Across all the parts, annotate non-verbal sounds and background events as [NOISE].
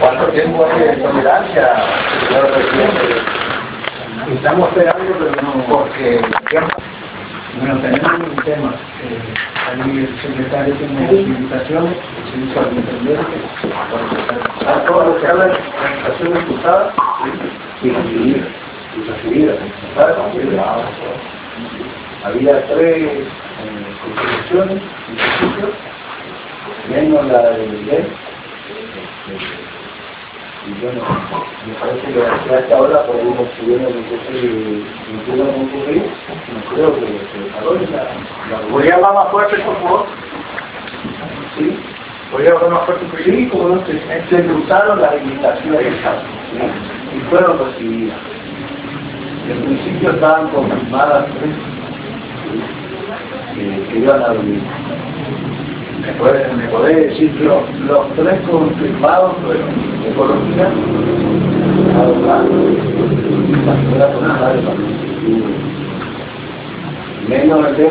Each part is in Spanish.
¿Cuánto tiempo hay de tolerancia, señor presidente? Estamos esperando, pero no, porque bueno, tenemos un tema. Eh, ahí el secretario tiene las invitaciones, se hizo al intendente, a todo lo que habla de organizaciones cruzadas y recibidas. Y recibidas. Había tres eh, constituciones, institutos, menos la de Miguel. Y bueno, me parece que hasta ahora podemos subir un poco de concurrir, no creo que se desarrolle la... la ¿Podría hablar más fuerte, por favor? ¿Sí? ¿Podría hablar más fuerte? Sí, como no, se, se cruzaron las invitaciones ¿sí? y fueron recibidas. En principio estaban confirmadas tres que, que iban a venir. ¿Me podés, me podés decir los, los tres confirmados fueron ecología, la de menos el de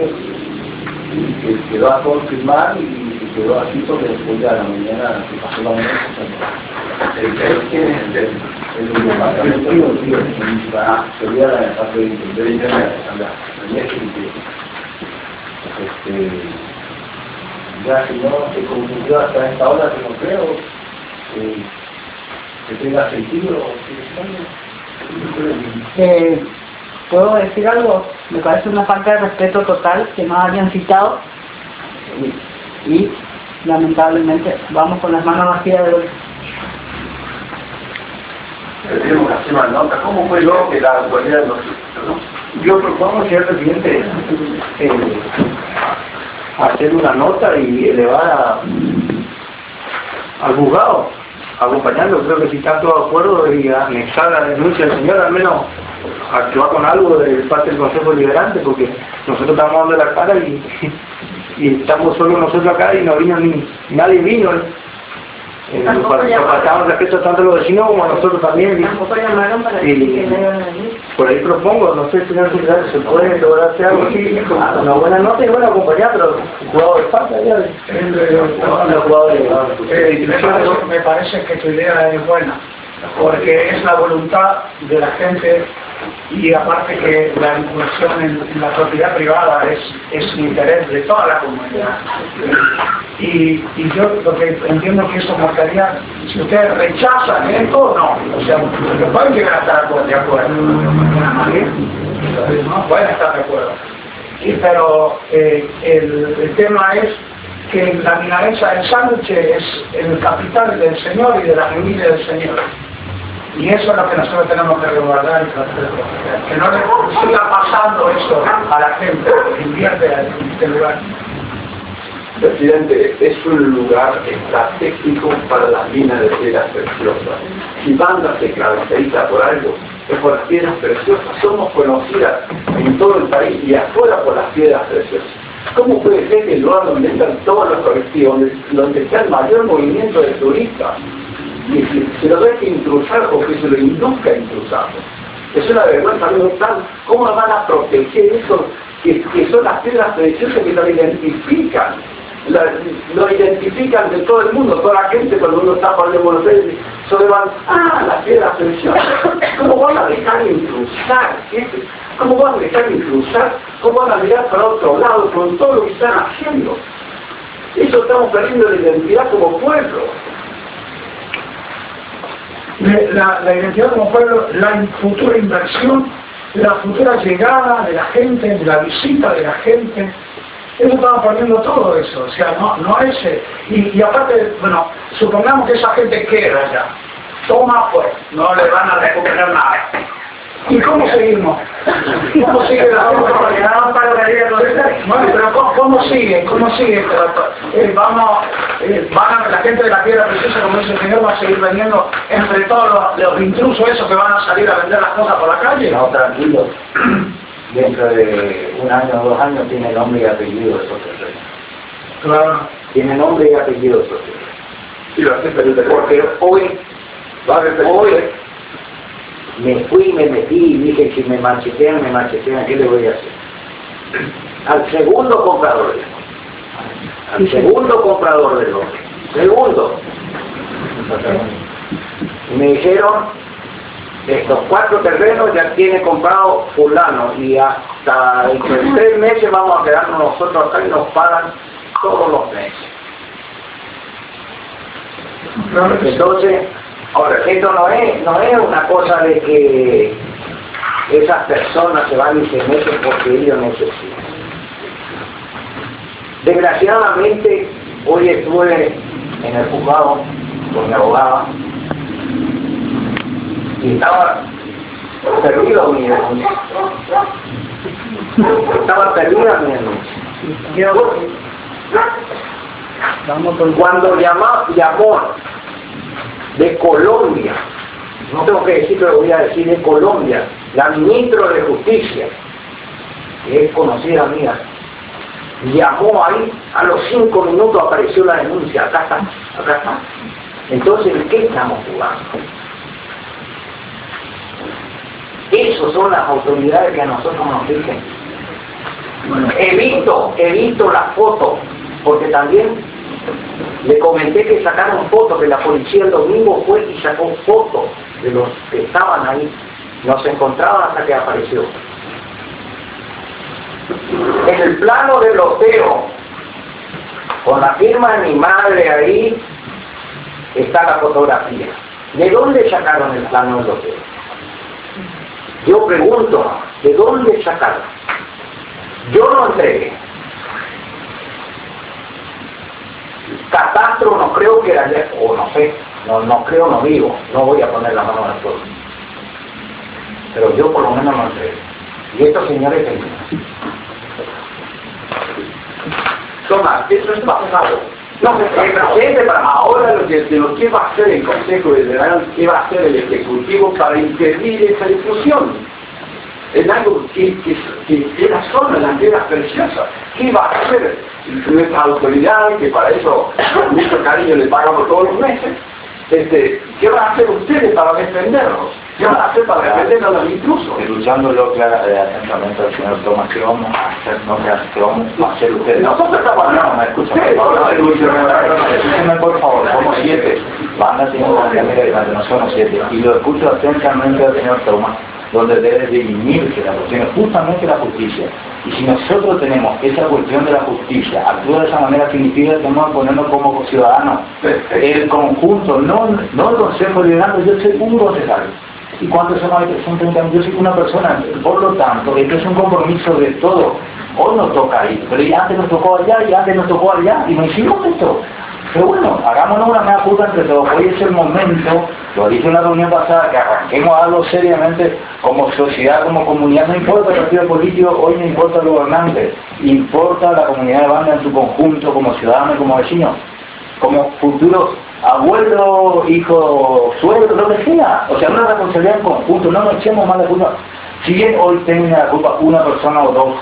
que quedó a confirmar y quedó así porque después de la mañana se pasó la mañana el de quién es el de el departamento tío tío sería la parte de internet este ya si no se confundió hasta esta hora que no creo eh, que tenga sentido eh, ¿Puedo decir algo? Me parece una falta de respeto total que no hayan citado y, y lamentablemente vamos con las manos vacías de hoy. Que una nota. ¿Cómo fue lo que la autoridad nos hizo? Yo propongo, señor presidente, eh, hacer una nota y elevar a, al juzgado, acompañarlo. Creo que si están todos de acuerdo y anexar la denuncia del señor, al menos actuar con algo de parte del Consejo Liberante, porque nosotros estamos dando la cara [LAUGHS] y, estamos solo nosotros acá y no vino ni nadie vino. Faltamos respeto tanto a los vecinos como a nosotros también. Y, y, por ahí propongo, no sé, señor secretario, se puede lograr hacer algo así, una buena nota y bueno acompañar, pero el jugador falta ya. Me parece que tu idea es buena, porque es la voluntad de la gente y aparte que la inclusión en, la propiedad privada es, es un interés de toda la comunidad. Y, y yo lo que entiendo que eso marcaría, si ustedes rechazan esto, no, o sea, pueden llegar a estar de acuerdo, no pueden estar de acuerdo. Y, pero eh, el, el tema es que la milanesa del sándwich es el capital del Señor y de la familia del Señor. Y eso es lo que nosotros tenemos que resguardar y proteger. Que no le siga pasando eso a la gente que invierte en este lugar. Presidente, es un lugar estratégico para las minas de piedras preciosas. Si Banda se caracteriza por algo, es por las piedras preciosas. Somos conocidas en todo el país y afuera por las piedras preciosas. ¿Cómo puede ser que el lugar donde están todos los colectivos, donde está el mayor movimiento de turistas, y que se lo deje intrusar o que se lo induzca a intrusarlo? Es una vergüenza, no tal, ¿cómo van a proteger eso que, que son las piedras preciosas que lo identifican? La, lo identifican de todo el mundo, toda la gente cuando uno está por el Buenos Aires, solo van, ah, las piedras preciosas, ¿cómo van a dejar intrusar? ¿Cómo van a dejar intrusar? ¿Cómo van a mirar para otro lado con todo lo que están haciendo? Eso estamos perdiendo la identidad como pueblo. La, la identidad como pueblo, la futura inversión, la futura llegada de la gente, la visita de la gente, eso estamos perdiendo todo eso, o sea, no, no es... Y, y aparte, bueno, supongamos que esa gente queda ya, toma pues, no le van a recuperar nada. ¿Y cómo seguimos? ¿Cómo sigue la gente? Bueno, pero ¿cómo, cómo sigue? ¿Cómo sigue? Eh, vamos, eh, van a, la gente de la piedra preciosa, como dice el señor, va a seguir vendiendo entre todos los, los intrusos esos que van a salir a vender las cosas por la calle. No, tranquilo. Dentro de un año o dos años tiene nombre y apellido de esos terrenos. Claro. Tiene nombre y apellido de esos terrenos. Sí, lo hace Perú Porque hoy, hoy me fui, me metí y dije, si me machetean, me machetean, ¿qué le voy a hacer? Al segundo comprador de al segundo comprador del hombre, segundo, me dijeron, estos cuatro terrenos ya tiene comprado fulano y hasta dentro de tres meses vamos a quedarnos nosotros acá y nos pagan todos los meses. Entonces, ahora, esto no es, no es una cosa de que esas personas se van y se meten porque ellos necesitan. Desgraciadamente, hoy estuve en el juzgado con mi abogada y estaba perdido mi denuncia. Estaba perdida mi denuncia. Cuando llamó, llamó de Colombia, no tengo que decir, pero voy a decir de Colombia, la ministra de Justicia, que es conocida mía, llamó ahí, a los cinco minutos apareció la denuncia, acá está, acá está. Entonces, ¿de qué estamos jugando? Esas son las autoridades que a nosotros nos dicen. He visto, he visto las fotos, porque también le comenté que sacaron fotos, que la policía el domingo fue y sacó fotos de los que estaban ahí. No se encontraban hasta que apareció. En el plano del loteo, con la firma de mi madre ahí, está la fotografía. ¿De dónde sacaron el plano del loteo? Yo pregunto, ¿de dónde sacaron? Yo no entregué. No creo que era, o no sé, no, no creo, no digo, no voy a poner la mano en el fuego. Pero yo por lo menos no entregué. Y estos señores tenían. Toma, eso es pasado. No, el presente para ahora lo que, de lo que va a hacer el Consejo Federal, qué va a hacer el Ejecutivo para impedir esa discusión. Es algo que, que, que era solo las piedras preciosas. ¿Qué va a hacer nuestra autoridad, que para eso mucho cariño le pagamos todos los meses? Este, ¿Qué van a hacer ustedes para defenderlos? ¿Qué van a hacer para defender a los intrusos? Escuchándolo clara, eh, atentamente al señor Tomás, ¿qué vamos a hacer? No ¿qué vamos a hacer ustedes? Nosotros estamos No, me escucha, por favor. Escúcheme, por favor, somos siete. Banda tiene una cámara de no somos siete. Y lo escucho atentamente al señor Tomás donde debe dirimirse la cuestión, es justamente la justicia. Y si nosotros tenemos esa cuestión de la justicia, actúa de esa manera significa que que ponernos como ciudadanos. El conjunto, no, no el Consejo Liberal, yo soy un concejal. ¿Y cuántos son? Son 30 yo soy una persona. Por lo tanto, esto es un compromiso de todo. Hoy nos toca ahí, pero ya antes nos tocó allá y antes nos tocó allá y no hicimos esto. Pero bueno, hagámonos una mea puta entre todos. Hoy es el momento, lo dije en la reunión pasada, que arranquemos algo seriamente como sociedad, como comunidad. No importa el partido político, hoy no importa el gobernante. Importa la comunidad de banda en su conjunto, como ciudadano y como vecino. Como futuros abuelos, hijos, suegros, lo que sea. O sea, una responsabilidad en conjunto. No nos echemos más la culpa. Si bien hoy tenga la culpa una persona o dos,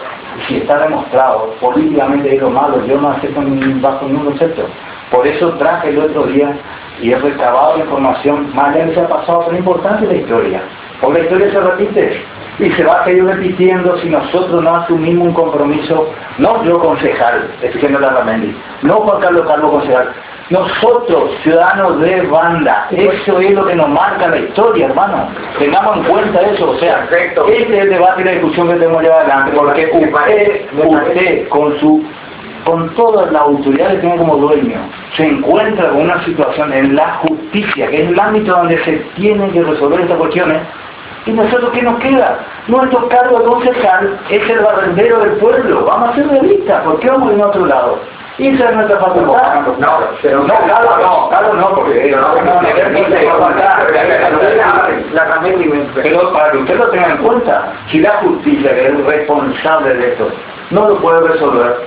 si está demostrado políticamente es lo malo, yo no acepto ni bajo ningún concepto. Por eso traje el otro día y he recabado la información más allá que se ha pasado, pero importante la historia. Porque la historia se repite y se va a seguir repitiendo si nosotros no asumimos un compromiso, no yo concejal, exigiendo la Ramendi, no Juan Carlos Carlos concejal, nosotros, ciudadanos de banda, eso es lo que nos marca la historia, hermano. Tengamos en cuenta eso, o sea, este es el debate y la discusión que tenemos llevar adelante, porque usted, usted con su con toda la autoridad que tiene como dueño, se encuentra con una situación en la justicia, que es el ámbito donde se tienen que resolver estas cuestiones, ¿y nosotros qué nos queda? Nuestro cargo concejal es el barrendero del pueblo, vamos a ser realistas, ¿por qué vamos en otro lado? Y esa es nuestra facultad. No, pero no, claro, no, claro, no, porque no, no, no, pero para que usted lo tenga en cuenta, si la justicia, que es el responsable de esto, no lo puede resolver,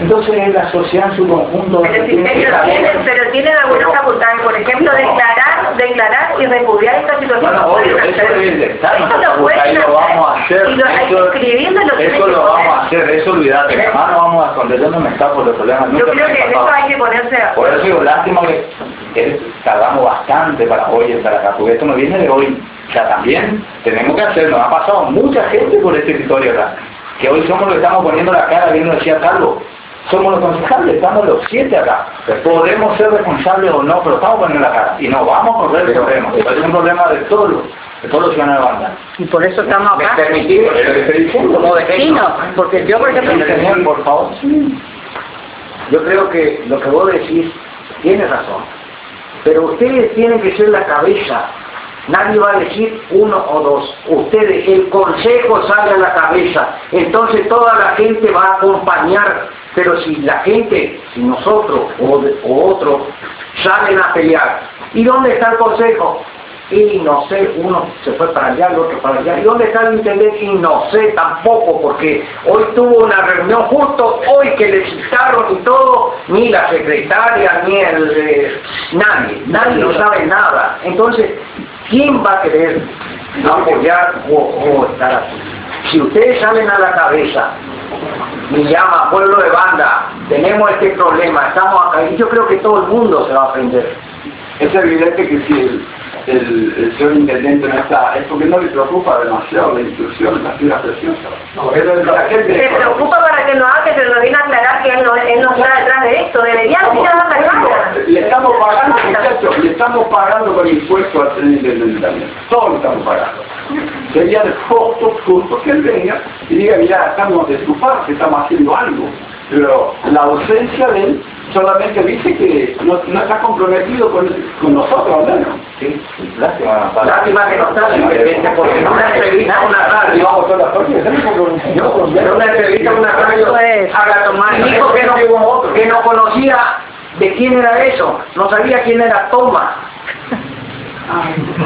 entonces la sociedad en su conjunto... Pero, si, tiene saber- tienen, pero tienen algunas facultades, por ejemplo, declarar, declarar y repudiar esta situación. Bueno, obvio, eso lo pueden ahí lo vamos a hacer. Y lo eso, lo eso lo vamos a hacer, eso olvídate. Además no vamos a esconder, yo no me escapo de problemas. Yo creo que en eso hay que ponerse de Por eso digo, lástima que tardamos bastante para hoy estar acá, porque esto no viene de hoy. O sea, también tenemos que hacerlo. Ha pasado mucha gente por este territorio acá, que hoy somos los que estamos poniendo la cara, bien lo decía Carlos. Somos los concejales, estamos los siete acá. Podemos ser responsables o no, pero estamos poniendo la cara. Y no vamos a correr el problema. Es un problema de todos los, de todos los ciudadanos de banda. Y por eso estamos ¿Me acá. permitís? Diciendo. Como vecinos. Porque yo, por ejemplo, Señor, por favor. Yo creo que lo que vos decís tiene razón. Pero ustedes tienen que ser la cabeza. Nadie va a decir uno o dos. Ustedes, el consejo sale a la cabeza. Entonces toda la gente va a acompañar. Pero si la gente, si nosotros o, o otros salen a pelear, ¿y dónde está el consejo? Y no sé, uno se fue para allá, el otro para allá. ¿Y dónde está el intendente? Y no sé tampoco, porque hoy tuvo una reunión justo, hoy que le citaron y todo, ni la secretaria, ni el... eh, nadie, nadie no sabe nada. Entonces, ¿quién va a querer apoyar o, o estar aquí? Si ustedes salen a la cabeza y llama pueblo de banda, tenemos este problema, estamos acá, y yo creo que todo el mundo se va a ofender. Es evidente que si el, el, el señor intendente no está, es porque no le preocupa demasiado la inclusión, la ciudad preciosa. No, es de la gente. Se preocupa para que nos haga que se nos viene a aclarar que él no, él no está detrás de esto. Debería dar la cara. Le estamos pagando, muchachos, le estamos pagando con impuestos al señor intendente también. Todos lo estamos pagando. Sería de justo, justo que él venga y diga, mira, estamos de su parte, estamos haciendo algo. Pero la ausencia de él solamente dice que no, no está comprometido con, con nosotros, al menos. Sí, lástima. Lástima que no está el intendente, porque en una entrevista a una radio, en una entrevista a una radio, Agatomar dijo que no, que no conocía de quién era eso, no sabía quién era Toma.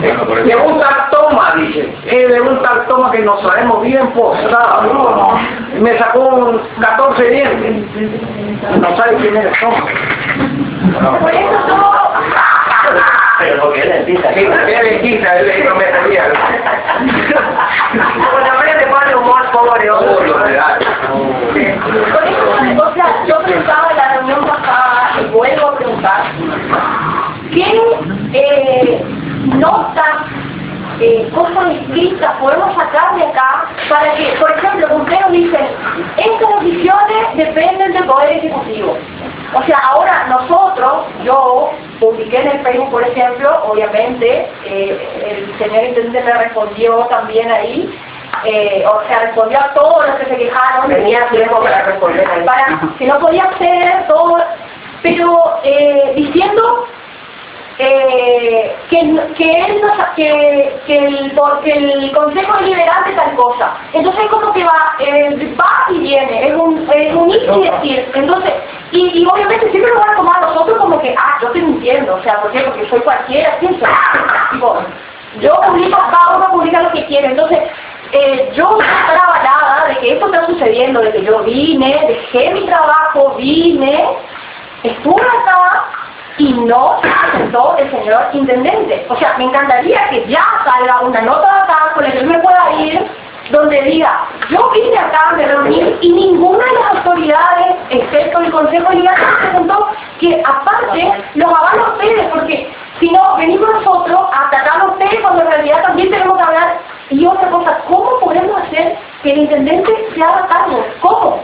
Bueno, De un tal Toma, dice, es de un tal Toma que nos traemos bien posados. Me sacó un 14 dientes, no sabe quién era Toma. Por eso somos... Pero porque él empieza. Sí, qué dentista, él le prometía. Por lo menos te pone humor, pobre hombre. o sea, yo preguntaba en la reunión pasada, y vuelvo a preguntar, ¿qué eh, notas, eh, cosas escritas podemos sacar de acá para que, por ejemplo, ustedes dicen, estas decisiones dependen del Poder Ejecutivo? O sea, ahora nosotros, yo publiqué en el Facebook, por ejemplo, obviamente, eh, el señor intendente me respondió también ahí, eh, o sea, respondió a todos los que se quejaron. Tenía tiempo para responder. Para que no podía acceder, todo, pero eh, diciendo eh, que, que él no sa- que, que, el, que el Consejo Deliberante tal cosa. Entonces como que va, eh, va y viene, es un, es un ir y decir. Entonces, y, y obviamente siempre lo van a tomar nosotros como que, ah, yo estoy mintiendo, o sea, ¿por qué? Porque soy cualquiera, ¿quién yo publico, cada uno publica lo que quiere, entonces eh, yo estoy estar avalada de que esto está sucediendo, de que yo vine, dejé mi trabajo, vine, estuve acá y no se presentó el señor intendente. O sea, me encantaría que ya salga una nota de acá con la que yo me pueda ir, donde diga, yo vine acá, me reuní y ninguna de las autoridades, excepto el Consejo de Liga, se presentó que aparte los avalan ustedes, porque si no, venimos nosotros a atacar a ustedes cuando en realidad también tenemos que hablar. Y otra cosa, ¿cómo podemos hacer que el intendente se haga cargo? ¿Cómo?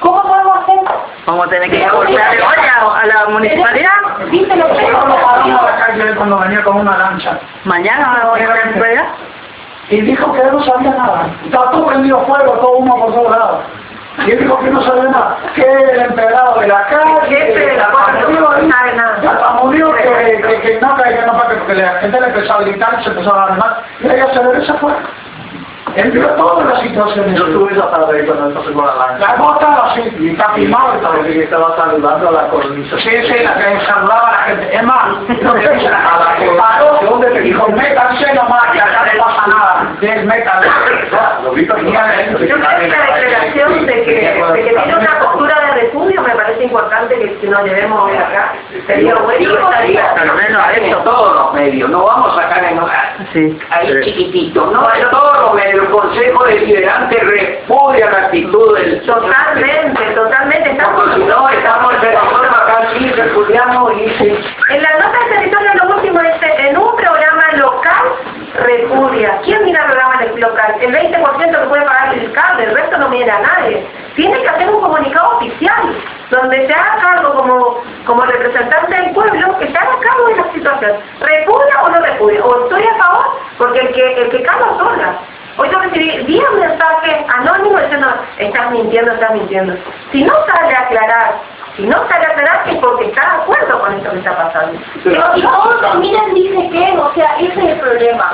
¿Cómo podemos hacer? vamos a tener que aportarle a, a la municipalidad. ¿Viste lo que Vamos a la calle cuando venía con una lancha. Mañana vamos a la municipalidad. Y dijo que él no sabía nada. Estaba todo prendido fuego, todo humo por todos lados. Y él dijo que no sabía nada. Que el empleado de la calle, jefe de la que, que, que no caía, que no pague, porque la gente le empezó a gritar, se empezó a dar mal. Y ella se regresa fue. Él vio todas las situaciones. Yo tuve esa tarde ahí cuando entonces con la lancha. La bota así, y está filmado y todo. Parece que estaba saludando a la cornisa. Sí, sí, la que saludaba a la gente. Es más, lo que dice la cara, que paró, dijo, métanse nomás, que acá no pasa nada. Sí, métanse. [LAUGHS] Lo vi con Yo creo que la declaración de que, de que tiene una postura de repudio me parece importante que, que nos llevemos de acá. Sería bueno estaría. Al menos en eso. todos los medios, no vamos a sacar en Sí. ahí chiquitito, no, en todos los medios, el Consejo Deliberante repudia la actitud del Totalmente, totalmente. Estamos Porque si no, estamos en nosotros acá sí repudiamos y sí. En la nota de territorio lo último dice, en un programa local repudia. ¿Quién mira programas local, el 20% que puede pagar el cable, el resto no viene a nadie. Tiene que hacer un comunicado oficial, donde se haga cargo como, como representante del pueblo, que se haga cargo de la situación. ¿Repudia o no repudia? O estoy a favor, porque el que, el que cala sola. Hoy yo recibí 10 mensajes anónimos diciendo, estás mintiendo, estás mintiendo. Si no sale a aclarar si no sale a es porque está de acuerdo con esto que está pasando. Pero y todo termina en dice que, o sea, ese es el problema.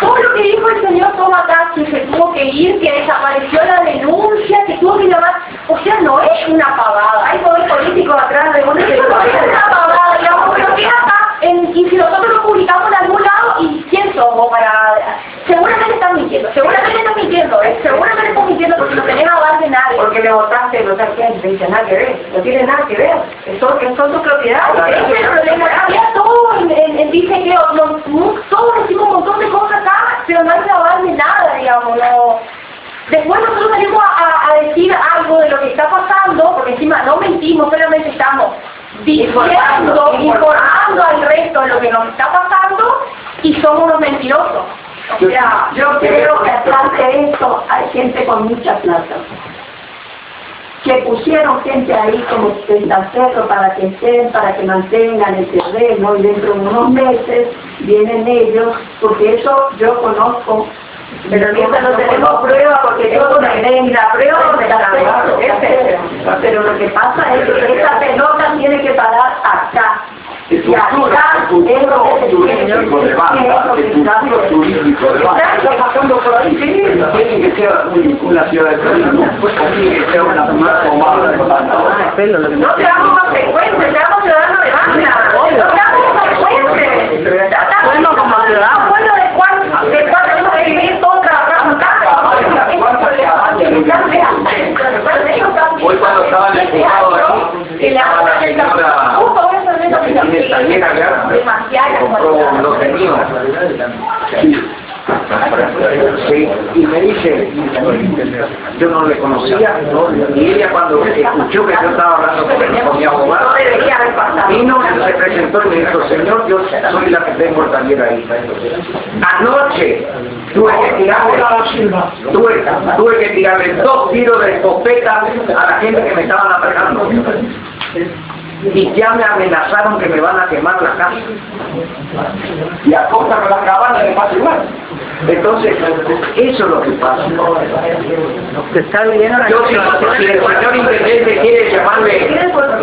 Todo lo que dijo el señor Tomás que se tuvo que ir, que desapareció la denuncia, que tuvo que llamar, o sea, no es una pavada. Hay poder político atrás de una No es una pavada, digamos, pero ¿qué acá? En, y si nosotros lo publicamos en algún lado, ¿y quién somos para...? Seguramente están mintiendo, seguramente están mintiendo, ¿eh? Seguramente están mintiendo porque no Porque le votaste, quién, te dice nada que ver, no tiene nada que ver, eso que son tus propiedades. Había todo en, dice que todos decimos un montón de cosas acá, pero no hay aval de nada, digamos, no. Después nosotros venimos a, decir algo de lo que está pasando, porque encima no mentimos, solamente estamos diciendo, Informando, informando al resto de lo que nos está pasando y somos unos mentirosos. O sea, Yo creo que atrás de esto hay gente con mucha plata. Que pusieron gente ahí como testaferro para que estén, para que mantengan el terreno y dentro de unos meses vienen ellos, porque eso yo conozco. Pero mientras no tenemos prueba, porque yo no tengo la prueba donde el- Pero lo que pasa es que esa pelota tiene que parar acá. Futuro, el futuro turístico de banda, el futuro turístico de banda, está pasando por ahí, sí, tiene que ser un- una ciudad de turismo, pues tiene que ser una ciudad tomada de banda. No seamos más frecuentes, seamos ciudadanos de banda. No seamos más frecuentes. Bueno, como ciudadanos. Bueno, de cuál, de que vivir trabajando acá. Hoy cuando estaba en el juzgado aquí, Que le estaba la señora Tiene taller acá, compró un lote mío. Sí, y me dice, yo no le conocía, y ella cuando escuchó que yo estaba hablando con, mi abogado, vino, se presentó y me dijo, señor, yo soy la que tengo el taller ahí. Anoche tuve que tirarle, tuve que tirarle dos tiros de escopeta a la gente que me estaban atacando. Y ya me amenazaron que me van a quemar la casa. Y a costa con la cabana de igual. Entonces, eso es lo que pasa. Está Yo si, si el señor intendente quiere llamarme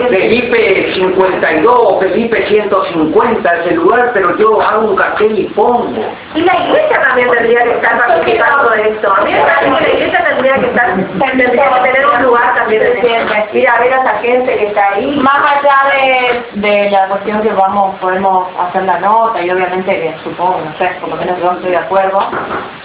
Felipe 52 o Felipe 150 ese lugar, pero yo hago un cartel y pongo. Y la iglesia también tendría que estar participando de esto. A mí me parece que la iglesia tendría que estar, tendría que tener un lugar también de ir a ver a esa gente que está ahí. Más allá de, la cuestión que vamos, podemos hacer la nota y obviamente que supongo, no sé, por lo menos yo estoy de acuerdo,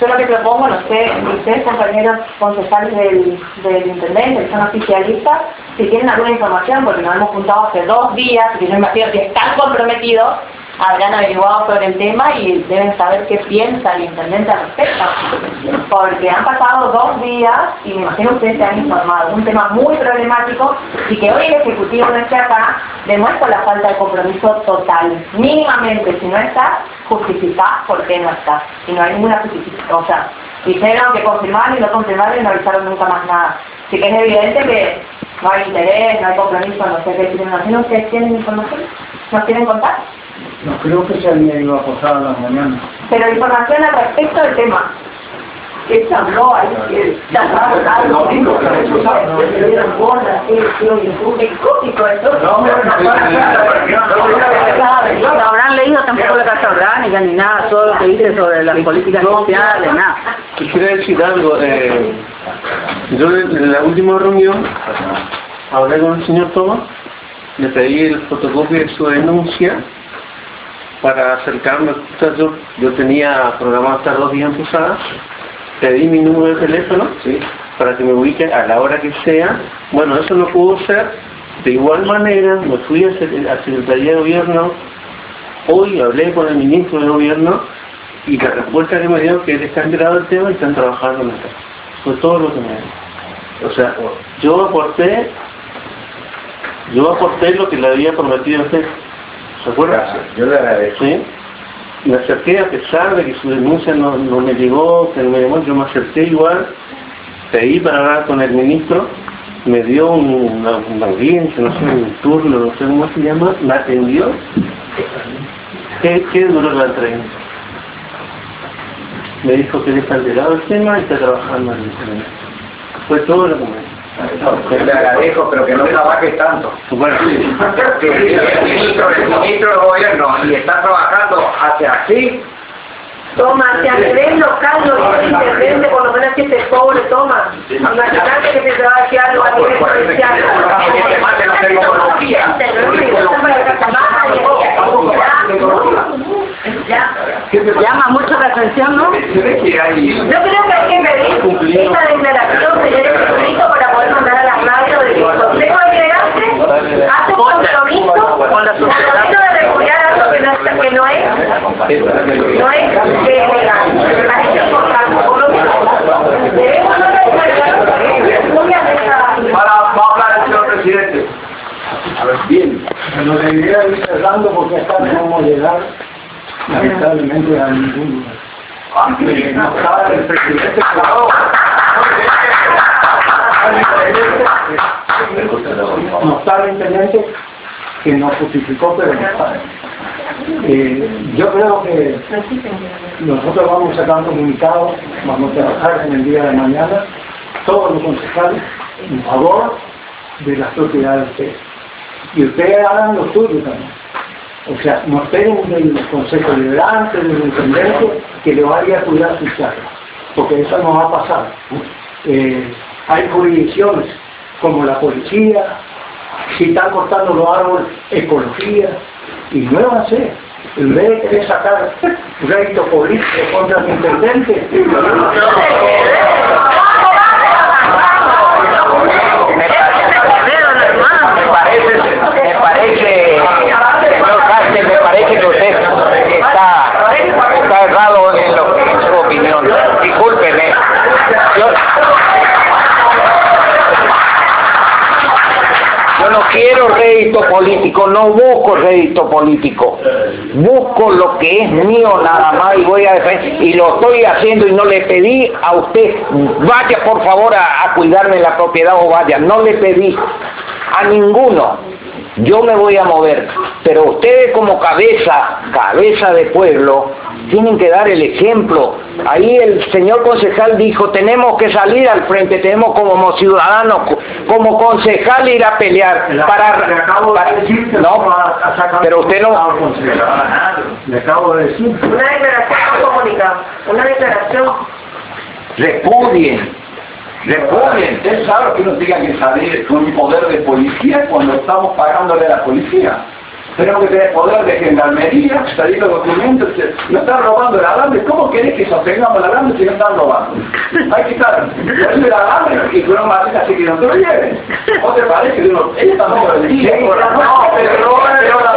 yo lo que propongo, no sé, ustedes compañeros concejales del, intendente, que son oficialistas, si tienen alguna información, porque nos hemos juntado hace dos días, y yo imagino que están comprometidos, habrán averiguado sobre el tema y deben saber qué piensa el intendente al respecto. Porque han pasado dos días y me imagino que ustedes se han informado. Un tema muy problemático y que hoy el Ejecutivo no esté acá demuestra la falta de compromiso total. Mínimamente, si no está, justificar por qué no está. Si no hay ninguna justificación. O sea, dijeron que confirmaron y no confirmaron y no avisaron nunca más nada. Así que es evidente que no hay interés, no hay compromiso, no sé qué. ¿Me imagino que ustedes tienen información? ¿Nos quieren contar? No creo que se había ido a posar a la mañana. pero información al respecto del tema. ¿Qué se habló ahí? ¿Qué se habló? Algo, ¿Se dieron bolas? ¿Qué? ¿Qué? ¿Qué? ¿Cómico eso? No habrán leído tampoco la Casa Orgánica ni nada, todo lo que dice sobre las políticas sociales, nada. Quisiera decir algo. Eh, yo en en la última reunión hablé con el señor Tomás, le pedí el fotocopia de su denuncia para acercarme. Yo, yo tenía programado estar dos días en Posada, pedí mi número de teléfono para que me ubique a la hora que sea. Bueno, eso no pudo ser. De igual manera, me fui a Sec- a Secretaría de Gobierno, hoy hablé con el ministro de Gobierno y la respuesta que me dio que él está enterado del tema y están trabajando en esto. Fue todo lo que me dio. O sea, yo aporté, yo aporté lo que le había prometido a. ¿Se? Yo le agradezco. ¿Sí? me acerqué a pesar de que su denuncia no, no me llegó, que no me llamó, yo me acerqué igual, pedí para hablar con el ministro, me dio un- una, una audiencia, no sé, un turno, no sé cómo se llama, me atendió. ¿Qué, qué duró la entrevista? Me dijo que está alterado el tema y está trabajando en el tema. Fue todo lo que me Yo le agradezco, pero que no trabajes tanto. Bueno, Que el ministro, el ministro del gobierno y está trabajando hacia así, Toma, si a nivel local no tiene intendente, por lo menos que este pobre toma. Imagínate que se te va a decir algo a nivel provincial. Llama mucho la atención, ¿no? se que Yo creo que hay que pedir esta declaración, señor para poder mandar a la radio de que el Consejo Deliberante hace un de regular algo que no, está- que no es, no es legal. Parece importante. Por lo menos, debemos no declarar muy a esa... Para, hablar el señor presidente. A ver, bien. La idea es ir cerrando porque acá no vamos a llegar lamentablemente a ningún lugar. Eh, no está el presidente. No está el intendente que nos justificó, pero no. Eh, yo creo que nosotros vamos a sacar un comunicado, vamos a trabajar en el día de mañana, todos los concejales, en favor de las propiedades de. Y ustedes hagan lo suyo también. O sea, no esperen del Consejo Liberante, del Intendente, que le vaya a cuidar sus charlas, porque eso no va a pasar. Eh, hay jurisdicciones como la policía, si están cortando los árboles, ecología, y muévanse. En vez de querer sacar rédito político contra el intendente, está errado en, lo, en su opinión. Discúlpeme. Yo, no quiero rédito político, no busco rédito político. Busco lo que es mío nada más y voy a defender. Y lo estoy haciendo y no le pedí a usted, vaya por favor a, a cuidarme la propiedad o vaya. No le pedí a ninguno. Yo me voy a mover, pero ustedes como cabeza, cabeza de pueblo, tienen que dar el ejemplo. Ahí el señor concejal dijo, tenemos que salir al frente, tenemos como ciudadanos, como concejal ir a pelear para... le acabo para- de decir que no, vamos a, a sacar pero usted no... Le acabo de decir. Una declaración comunicada, una declaración repudien, repudien. Ustedes saben que uno tenga que salir con un poder de policía cuando estamos pagándole a la policía. Tenemos que tener poder de gendarmería, salir los documentos, se- no están robando el alambre. ¿Cómo querés que sostengamos el alambre si no están robando? Hay que estar poniendo el alambre y que una maleta así que no te lo lleven. ¿O te parece que uno, ellos medio del día? No, pero roban, pero la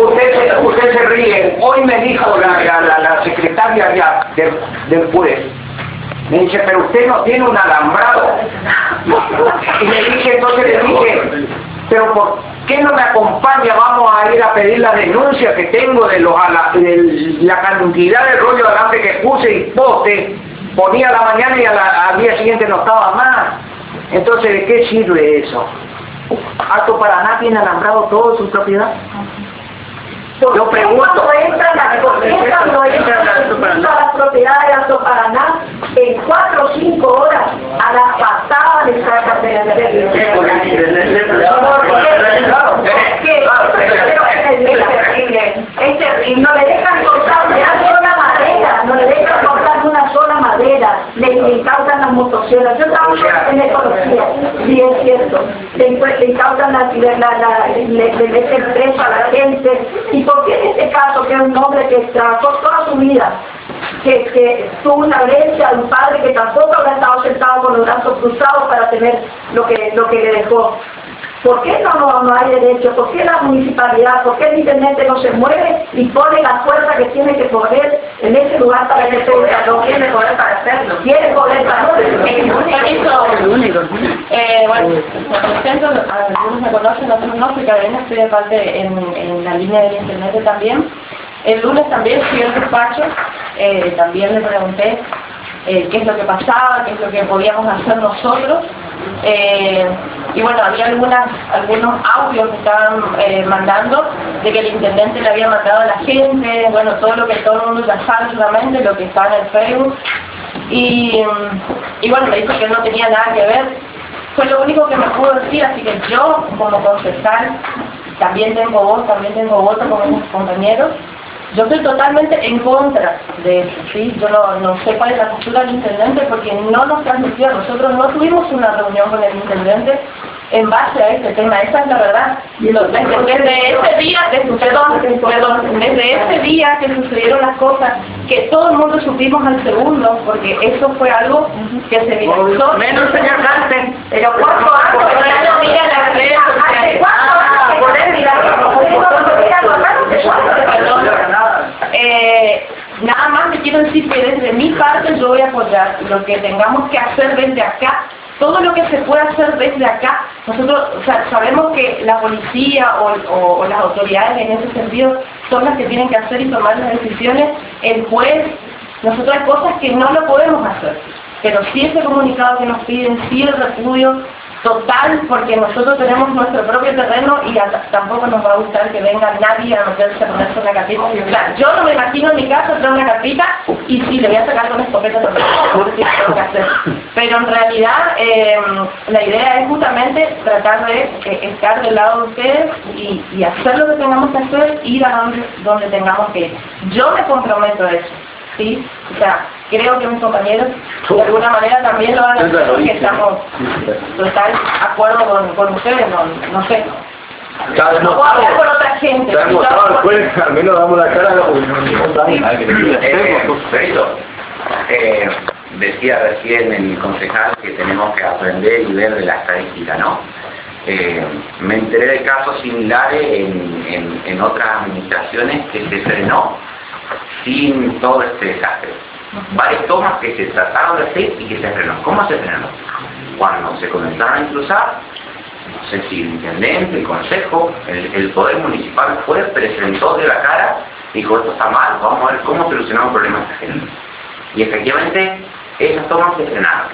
Usted se, usted se ríe. Hoy me dijo la, la, la, la secretaria ya del, del juez. Me dice, pero usted no tiene un alambrado. Y le dije, entonces le dije, pero ¿por qué no me acompaña? Vamos a ir a pedir la denuncia que tengo de, los, ala- de la cantidad de rollo de alambre que puse y poste. Ponía a la mañana y la- al día siguiente no estaba más. Entonces, ¿de qué sirve eso? Alto Paraná tiene alambrado todo su propiedad. Yo pregunto. Entran las, ¿por qué cuando entran las, las propiedades de Paraná, en cuatro o cinco horas, a les sacan de la es terrible, no le dejan cortar una sola madera, no le dejan cortar una sola le, incautan las motosierras, yo trabajo en ecología, sí es cierto, le, incautan la, la, la- le, preso a la gente, y por qué en este caso que es un hombre que trabajó toda su vida, que, que tuvo una herencia de un padre que tampoco habrá estado sentado con los brazos cruzados para tener lo que, lo que le dejó. ¿Por qué no, no, no hay derecho? ¿Por qué la municipalidad? ¿Por qué el intendente no se mueve y pone la fuerza que tiene que poner en ese lugar para que se no tiene poder para hacerlo. Tiene poder para hacerlo. Es único. Eh, bueno, me presento, algunos me conocen, otros no, soy Carolina, estoy de parte en, en la línea del internet también. El lunes también fui al despacho, eh, también le pregunté eh, qué es lo que pasaba, qué es lo que podíamos hacer nosotros. Eh, y bueno, había algunos audios que estaban eh, mandando de que el intendente le había mandado a la gente, bueno, todo lo que todo el mundo ya sabe solamente, lo que está en el Facebook. Y, y bueno, me dijo que no tenía nada que ver. Fue lo único que me pudo decir, así que yo como concejal también tengo voz, también tengo voto con mis compañeros. Yo estoy totalmente en contra de eso, ¿sí? Yo no, no sé cuál es la postura del intendente porque no nos transmitió, nosotros no tuvimos una reunión con el intendente en base a este tema, esa es la verdad. Desde, desde ese día, perdón, perdón, desde ese día que sucedieron las cosas, que todo el mundo supimos al segundo, porque eso fue algo que se viralizó. Menos señor. Pero cuatro años, mira sociales. ¿Hace cuánto años que poder mirar eh, nada más me quiero decir que desde mi parte yo voy a apoyar lo que tengamos que hacer desde acá, todo lo que se pueda hacer desde acá. Nosotros sabemos que la policía o, las autoridades en ese sentido son las que tienen que hacer y tomar las decisiones, el juez, nosotros hay cosas que no lo podemos hacer, pero sí ese comunicado que nos piden, sí el repudio, total porque nosotros tenemos nuestro propio terreno y tampoco nos va a gustar que venga nadie a meterse a ponerse una capita violar. Yo no me imagino en mi casa traer una capita y sí, le voy a sacar con escopeta también, porque tengo que hacer. Pero en realidad eh, la idea es justamente tratar de eh, estar del lado de ustedes y, y, hacer lo que tengamos que hacer, ir a donde, donde tengamos que ir. Yo me comprometo a eso. ¿Sí? O sea, creo que mis compañeros de alguna manera también lo van a hacer porque estamos total de acuerdo con, con ustedes, no, no sé. Está No hablar por otra gente. Después, al menos damos la cara a la eh, decía recién el concejal que tenemos que aprender y ver de la estadística, ¿no? Eh, me enteré de casos similares en, en, en otras administraciones que se frenó sin todo este desastre. Varias tomas que se trataron de hacer y que se frenó. ¿Cómo se frenó? Cuando se comenzaron a incruzar, no sé si el intendente, el consejo, el, el poder municipal fue, presentó de la cara, dijo esto está mal, vamos a ver cómo solucionamos el problema de esta gente. Y efectivamente, esas tomas se frenaron.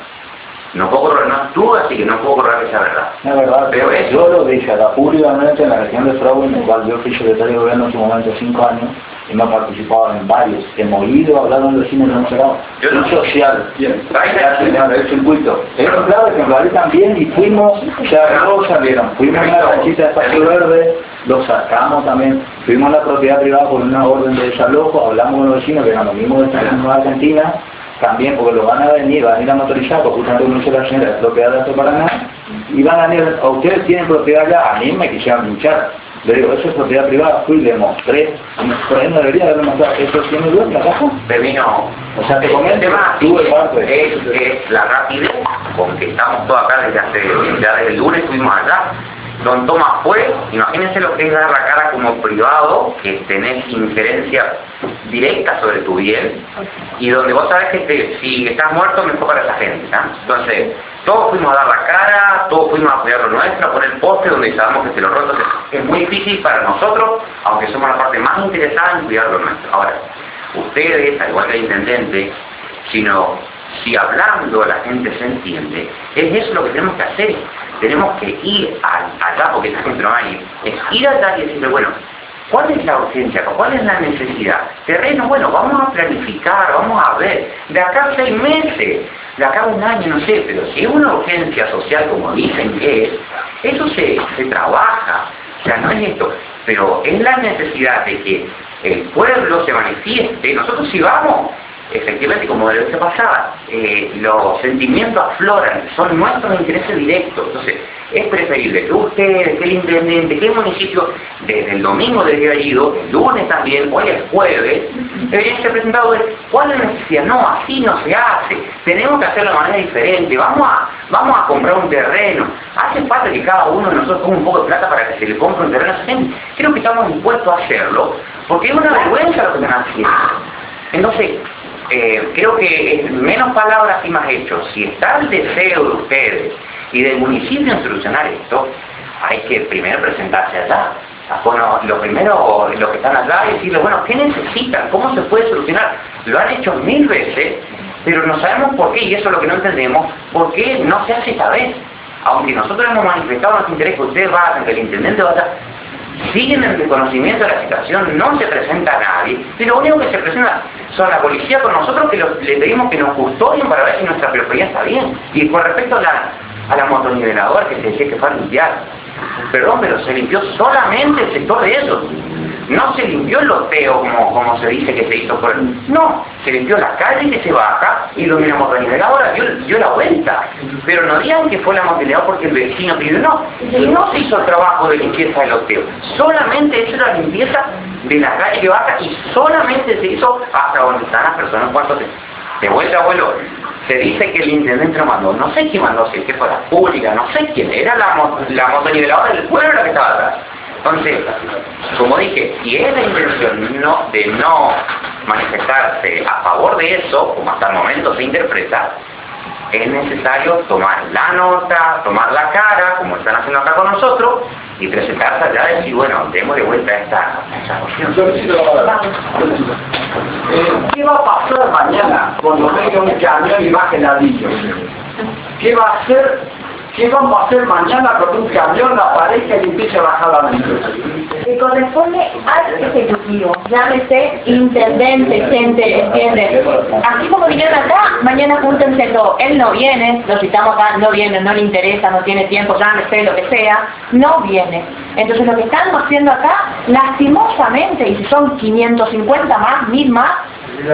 No puedo correr, no estuve, así que no puedo correr que sea verdad. Es verdad, Pero eso- yo lo dije públicamente en la región de Fraude, en el cual yo fui secretario de gobierno en su momento cinco años y me he participado en varios. Hemos ido a hablar con vecinos de Monserrat. Yo no. Un social. Bien. El circuito. Que en Madrid también y fuimos, ya todos salieron. Fuimos a la canchita de espacio verde, lo sacamos también. Fuimos a la propiedad privada por una orden de desalojo, hablamos con los vecinos que eran los mismos de misma Argentina, también porque lo van a venir, van a ir a motorizar, porque justamente como dice la señora, es propiedad de Alto Paraná, y van a venir, a ustedes tienen propiedad ya, a mí me quisieron luchar. Le digo, eso es propiedad privada, fui y le mostré, por ahí no debería haberle mostrado, ¿eso tiene dueño la casa? Pepino, O sea, te comento, tema tuve parte. es, es la rapidez con que estamos todos acá desde hace, ya desde el lunes estuvimos acá. Don Tomás fue, imagínense lo que es dar la cara como privado, que tenés injerencia directa sobre tu bien, y donde vos sabés que te- si estás muerto mejor para esa gente, ¿no? Entonces, todos fuimos a dar la cara, todos fuimos a apoyar lo nuestro, a poner poste donde sabemos que se lo roto. Es muy difícil para nosotros, aunque somos la parte más interesada en cuidar lo nuestro. Ahora, ustedes, al igual que el intendente, sino si hablando la gente se entiende, es eso lo que tenemos que hacer. Tenemos que ir a- allá, porque esta gente no va a ir, es ir allá y decirle, bueno, ¿cuál es la urgencia? ¿Cuál es la necesidad? Terreno, bueno, vamos a planificar, vamos a ver, de acá a seis meses, de acá a un año, no sé, pero si es una urgencia social como dicen que es, eso se, se trabaja, o sea, no es esto, pero es la necesidad de que el pueblo se manifieste, nosotros si vamos, efectivamente, como de lo que eh, los sentimientos afloran, son nuestros intereses directos. Entonces, es preferible que ustedes, que el intendente, que el municipio, desde el domingo haber ido, el lunes también, hoy es jueves, debería ser presentado de cuál es la necesidad. No, así no se hace. Tenemos que hacerlo de manera diferente. Vamos a, vamos a comprar un terreno. Hace falta que cada uno de nosotros ponga un poco de plata para que se le compre un terreno a gente. Creo que estamos dispuestos a hacerlo, porque es una vergüenza lo que están haciendo. Entonces, eh, creo que es menos palabras y más hechos. Si está el deseo de ustedes y del municipio en solucionar esto, hay que primero presentarse allá. Ah, Bueno, lo primero, los que están allá, y decirles, bueno, ¿qué necesitan? ¿Cómo se puede solucionar? Lo han hecho mil veces, pero no sabemos por qué, y eso es lo que no entendemos, por qué no se hace esta vez. Aunque nosotros hemos manifestado nuestro interés que ustedes vayan, que el intendente vaya, siguen en desconocimiento de la situación, no se presenta nadie, y lo único que se presenta son la policía con nosotros que los- le pedimos que nos custodien para ver si nuestra propiedad está bien. Y con respecto a la, a la motoniveladora que se decía que fue a limpiar, perdón, pero se limpió solamente el sector de ellos. No se limpió el loteo como, como se dice que se hizo por el... No, se limpió la calle que se baja y donde la motoniveladora dio, dio la vuelta. Pero no digan que fue la motoniveladora porque el vecino pidió, no. Y no se hizo el trabajo de limpieza del loteo. Solamente hizo la limpieza de la calle que baja y solamente se hizo hasta donde están las personas cuando se... De vuelta, abuelo, se dice que el intendente lo mandó, no sé quién mandó, si es que fue la pública, no sé quién, era la, la motoniveladora del pueblo la que estaba atrás. Entonces, como dije, si es la intención de no manifestarse a favor de eso, como hasta el momento se interpreta, es necesario tomar la nota, tomar la cara, como están haciendo acá con nosotros, y presentarse allá y decir, bueno, demos de vuelta a esta. Eh, ¿Qué va a pasar mañana cuando venga un camión y baje ladrillos? ¿Qué va a hacer? ¿Qué vamos a hacer mañana cuando un camión aparezca y empiece a bajar ladrillos? que corresponde al ejecutivo, llámese intendente, gente, entiende. Así como vinieron acá, mañana júntense todos. Él no viene, lo citamos acá, no viene, no le interesa, no tiene tiempo, llámese, lo que sea, no viene. Entonces lo que estamos haciendo acá, lastimosamente, y si son 550 más, mil más,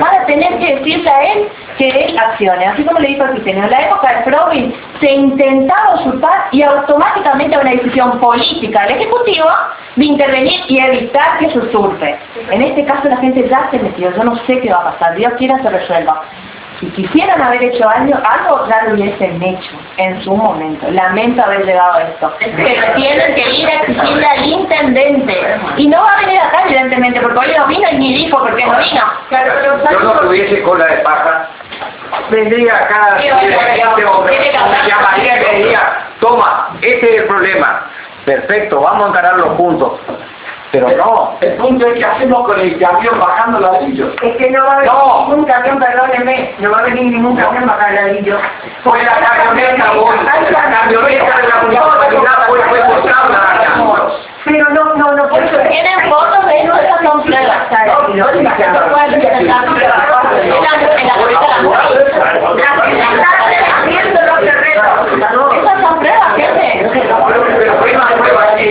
van a tener que decirle a él que él accione. Así como le dijo el Cristiano, en la época de Frobin se intentaba usurpar y automáticamente una decisión política del Ejecutivo de intervenir y evitar que se usurpe. En este caso la gente ya se metió, yo no sé qué va a pasar, Dios quiera se resuelva. Si quisieran haber hecho algo, algo ya lo hubiesen hecho en su momento. Lamento haber llegado a esto. Pero tienen que ir a exigirle al intendente. Y no va a venir acá, evidentemente, porque hoy no vino y ni dijo por qué no vino. Yo no tuviese cola de paja, vendría acá este hombre, llamaría y diría, toma, este es el problema. Perfecto, vamos a encararlo juntos. Pero no, el punto es que hacemos con el camión bajando ladrillos. Es que no va a venir No. ningún camión, perdóneme, no va a venir ningún camión para el ladrillo. Fue la camioneta, la camioneta de la municipalidad fue, fue cortada acá. Pero no, no, no, por eso Tienen fotos de eso, esas son pruebas. No, en la- en la- en la boleta de la mujer. haciendo los terrenos. Esas son pruebas, gente. Pero fue una prueba aquí.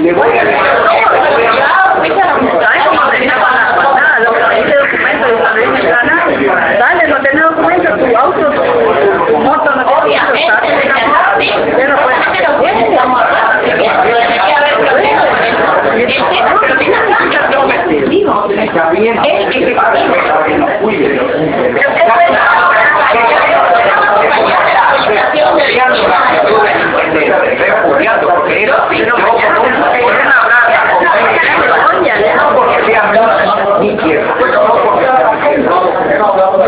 Le voy a ¿Sabes cómo tenía para nada? Lo que dice documento y cuando dice gana, dale, no tenés documento, tu auto, tu moto, no tenés Obviamente, documento, ¿sabes? Ya no puede. pero bueno, estamos hablando de que tiene que haber problemas. El tema, pero tiene que haber problemas. Digo, Está bien, Es que- para que nos cuide. pero usted puede Refugiando, porque eso sí, no, con un- con una braga, con no porque sea menos ni quiero, no porque sea menos.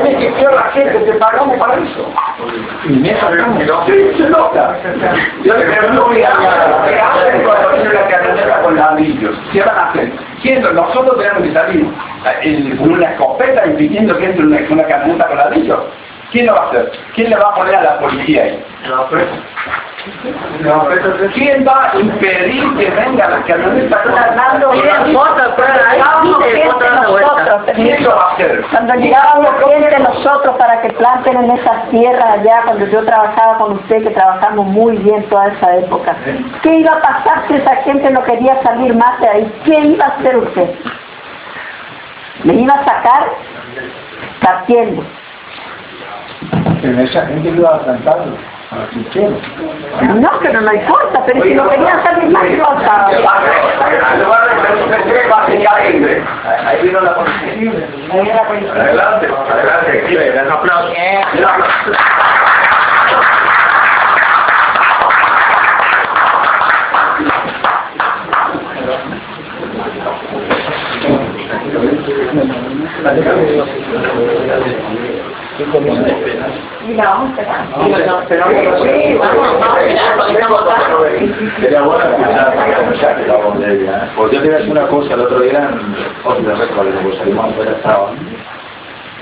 Tiene que ser la gente, te pagamos para eso. Y eso no se nota. Yo le pregunto, mira, ¿qué hacen cuando la con ladrillos? ¿Qué van a hacer? Siendo, nosotros tenemos que salir eh, con una escopeta impidiendo que entre una, una camioneta con ladrillos. ¿Quién lo va a hacer? ¿Quién le va a poner a la policía ahí? ¿Quién va a impedir que venga la camioneta pues, ahí dice fotos dando vuelta. ¿Quién lo va a hacer? Cuando llegábamos gente nosotros para que planten en esas tierras allá, cuando yo trabajaba con usted, que trabajamos muy bien toda esa época, ¿qué iba a pasar si esa gente no quería salir más de ahí? ¿Qué iba a hacer usted? ¿Le iba a sacar? Partiendo. Pero esa gente iba a plantar a los No, pero no importa, pero si no querían salir más. Adelante, adelante. Un. Y la vamos a esperar. Bueno escuchar que de ella, ¿eh? Porque yo te voy a decir una cosa, el otro día en otro récord, cuando salimos afuera estaba,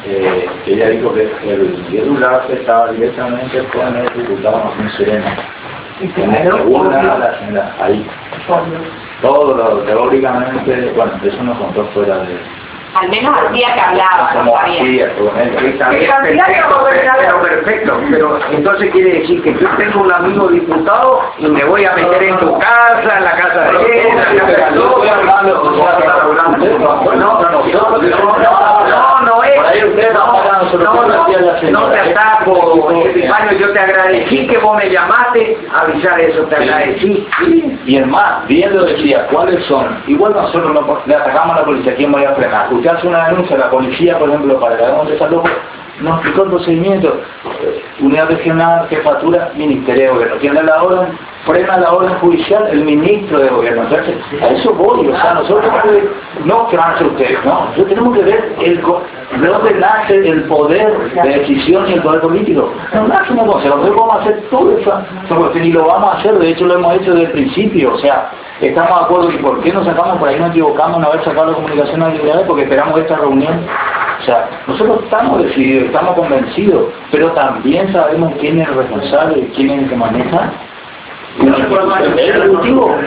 eh, que ella dijo que el celular estaba directamente con el diputado Martín Serena. En el señora, ahí. Todo lo teóricamente, bueno, eso nos contó fuera de... Al menos al día que hablaba, Como perfecto, pero perfecto, pero entonces quiere decir que yo tengo un amigo diputado y me voy a meter en tu casa, en la casa de él, en la casa de. No, no, no, no, no, no es, Por ahí usted no, no, lo la no, no te ataco, Epifanio, yo te agradecí que vos me llamaste a avisar eso, te agradecí. Y el más, viendo decía cuáles son, igual nosotros no, le atacamos a la policía, ¿quién va a frenar? Usted hace una denuncia a la policía, por ejemplo, para el Dragón de Salud, nos explicó el procedimiento, eh, unidad regional, jefatura, ministerio de gobierno. ¿Quién da la orden? Frena la orden judicial el ministro de gobierno. Entonces, a eso voy, o sea, nosotros no que van a ustedes, no, nosotros tenemos que ver el, de dónde nace el poder de decisión y el poder político. No nace una cosa, nosotros vamos a hacer todo eso, ni lo vamos a hacer, de hecho lo hemos hecho desde el principio, o sea, estamos de acuerdo y por qué nos sacamos, por ahí nos equivocamos en haber sacado la comunicación a la porque esperamos esta reunión. O sea, nosotros estamos decididos, estamos convencidos, pero también sabemos quién es el responsable, quién es el que maneja